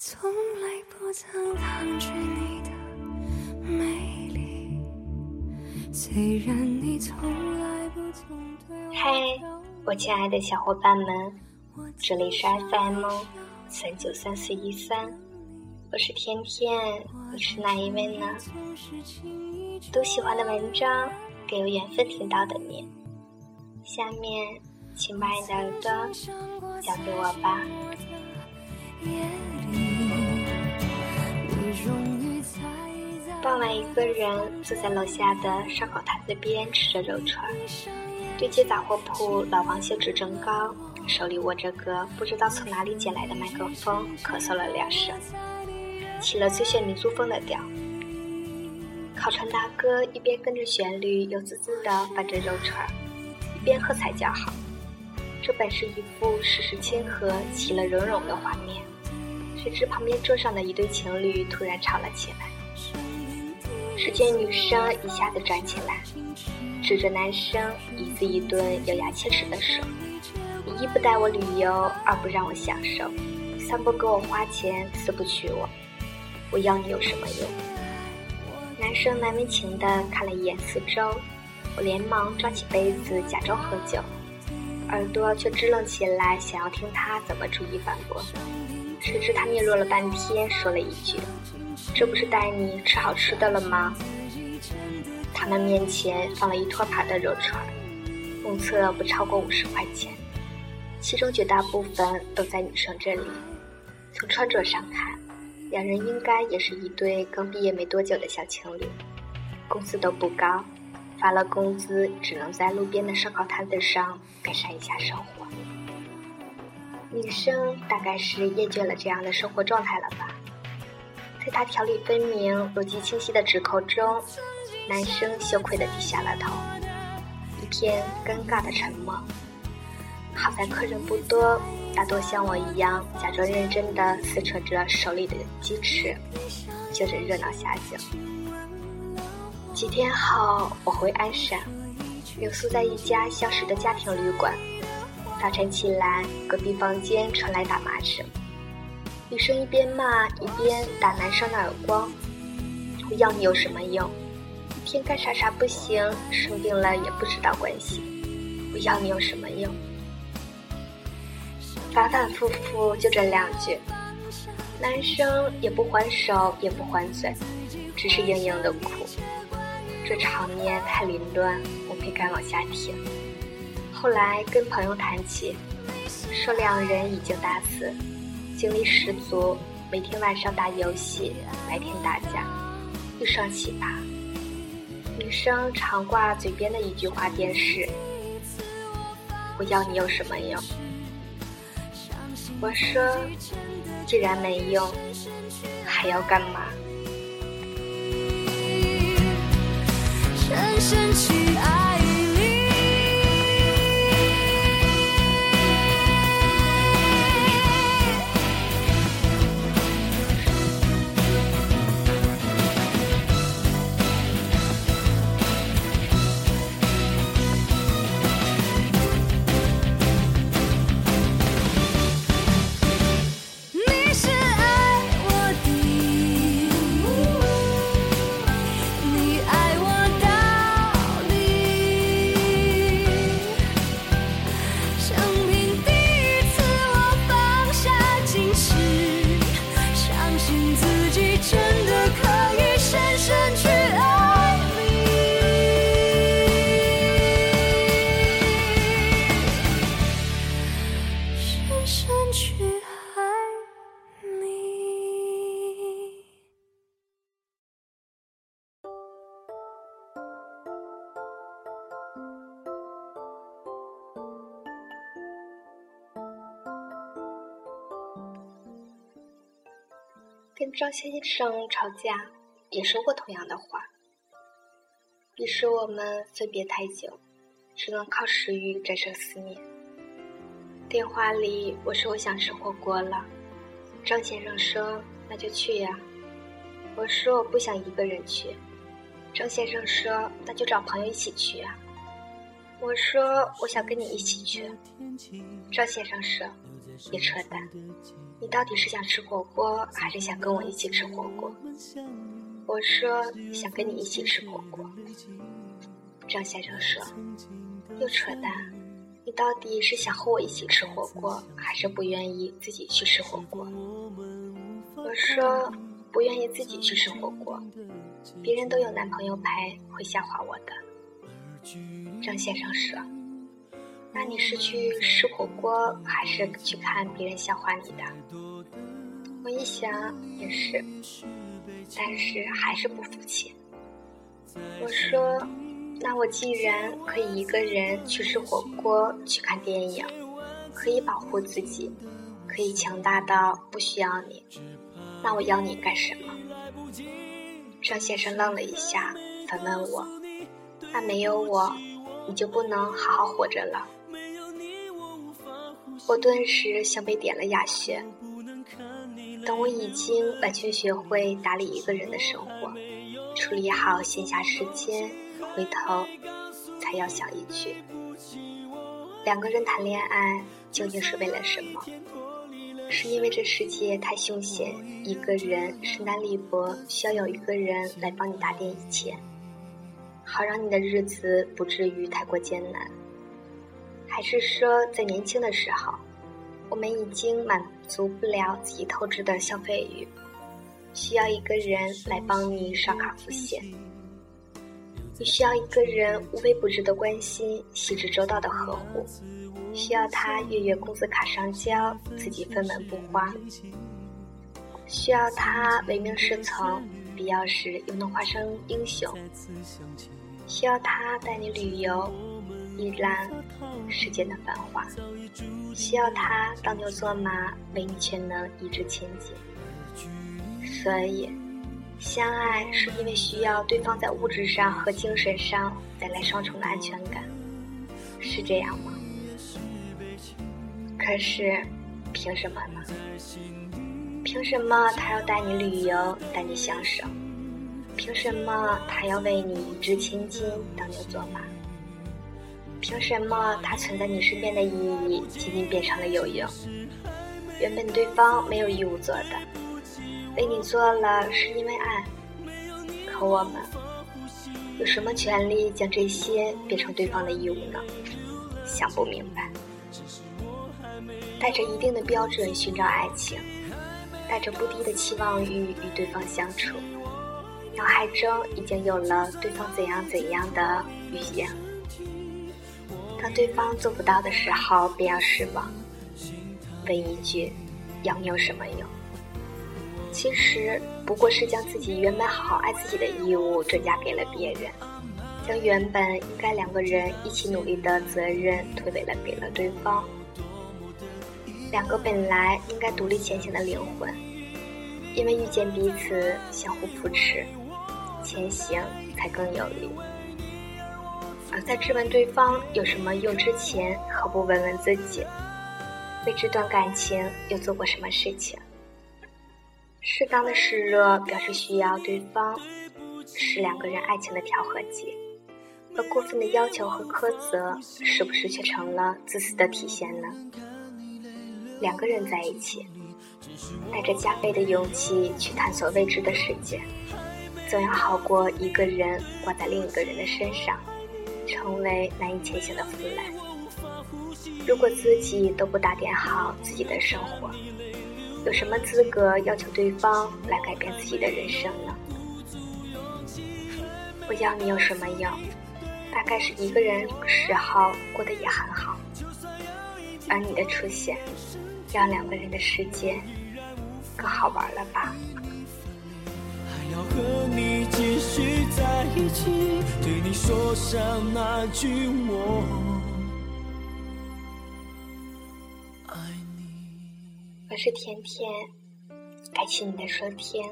从来不曾抗拒你的美丽，虽然你从来不曾对我嗨，我亲爱的小伙伴们，这里是 FM 三九三四一三，我是天天，你是哪一位呢？读喜欢的文章，给有缘分听到的你。下面，请把你的耳朵交给我吧。傍晚，一个人坐在楼下的烧烤摊子边吃着肉串，对街杂货铺老王兴致正高，手里握着个不知道从哪里捡来的麦克风，咳嗽了两声，起了最炫民族风的调。烤串大哥一边跟着旋律又滋滋的翻着肉串，一边喝彩叫好。这本是一幅世事亲和、其乐融融的画面。谁知旁边桌上的一对情侣突然吵了起来。只见女生一下子站起来，指着男生一字一顿咬牙切齿地说：“你一不带我旅游，二不让我享受，三不给我花钱，四不娶我，我要你有什么用？”男生难为情地看了一眼四周，我连忙抓起杯子假装喝酒，耳朵却支棱起来，想要听他怎么逐一反驳。谁知他嗫嚅了半天，说了一句：“这不是带你吃好吃的了吗？”他们面前放了一托盘的肉串，目测不超过五十块钱，其中绝大部分都在女生这里。从穿着上看，两人应该也是一对刚毕业没多久的小情侣，工资都不高，发了工资只能在路边的烧烤摊子上改善一下生活。女生大概是厌倦了这样的生活状态了吧，在他条理分明、逻辑清晰的指控中，男生羞愧的低下了头，一片尴尬的沉默。好在客人不多，大多像我一样假装认真地撕扯着手里的鸡翅，就着热闹下酒。几天后，我回鞍山，留宿在一家相识的家庭旅馆。早晨起来，隔壁房间传来打骂声，女生一边骂一边打男生的耳光。我要你有什么用？一天干啥啥不行，生病了也不知道关心。我要你有什么用？反反复复就这两句，男生也不还手也不还嘴，只是硬硬的哭。这场面太凌乱，我没敢往下听。后来跟朋友谈起，说两人已经大四，精力十足，每天晚上打游戏，白天打架，一双奇葩。女生常挂嘴边的一句话便是：“我要你有什么用？”我说：“既然没用，还要干嘛？”深深去爱。跟张先生吵架，也说过同样的话。彼时我们分别太久，只能靠食欲战胜思念。电话里我说我想吃火锅了，张先生说那就去呀。我说我不想一个人去，张先生说那就找朋友一起去啊。我说我想跟你一起去，张先生说别扯淡。你到底是想吃火锅，还是想跟我一起吃火锅？”我说：“想跟你一起吃火锅。”张先生说：“又扯淡，你到底是想和我一起吃火锅，还是不愿意自己去吃火锅？”我说：“不愿意自己去吃火锅，别人都有男朋友陪，会笑话我的。”张先生说：“那你是去吃火锅，还是去看别人笑话你的？”我一想也是，但是还是不服气。我说：“那我既然可以一个人去吃火锅、去看电影，可以保护自己，可以强大到不需要你，那我要你干什么？”张先生愣了一下，反问我：“那没有我，你就不能好好活着了？”我顿时像被点了哑穴。等我已经完全学会打理一个人的生活，处理好闲暇时间，回头才要想一句：两个人谈恋爱究竟是为了什么？是因为这世界太凶险，一个人势单力薄，需要有一个人来帮你打点一切，好让你的日子不至于太过艰难？还是说，在年轻的时候？我们已经满足不了自己透支的消费欲，需要一个人来帮你刷卡付现。你需要一个人无微不至的关心，细致周到的呵护，需要他月月工资卡上交，自己分文不花。需要他唯命是从，必要时又能化身英雄。需要他带你旅游。一览世间的繁华，需要他当牛做马，为你却能一直前进。所以，相爱是因为需要对方在物质上和精神上带来双重的安全感，是这样吗？可是，凭什么呢？凭什么他要带你旅游，带你享受？凭什么他要为你一掷千金，当牛做马？凭什么他存在你身边的意义仅仅变成了有用？原本对方没有义务做的，为你做了是因为爱。可我们有什么权利将这些变成对方的义务呢？想不明白。带着一定的标准寻找爱情，带着不低的期望欲与对方相处，脑海中已经有了对方怎样怎样的语言。当对方做不到的时候，便要失望。问一句，要你有什么用？其实不过是将自己原本好好爱自己的义务转嫁给了别人，将原本应该两个人一起努力的责任推诿了给了对方。两个本来应该独立前行的灵魂，因为遇见彼此，相互扶持，前行才更有力。而在质问对方有什么用之前，何不问问自己，为这段感情又做过什么事情？适当的示弱表示需要对方，是两个人爱情的调和剂；而过分的要求和苛责，是不是却成了自私的体现呢？两个人在一起，带着加倍的勇气去探索未知的世界，总要好过一个人挂在另一个人的身上。成为难以前行的负担。如果自己都不打点好自己的生活，有什么资格要求对方来改变自己的人生呢？我要你有什么用？大概是一个人时候过得也很好，而你的出现，让两个人的世界更好玩了吧？要和，你说上那句我爱你。我是甜甜，感谢你的收听。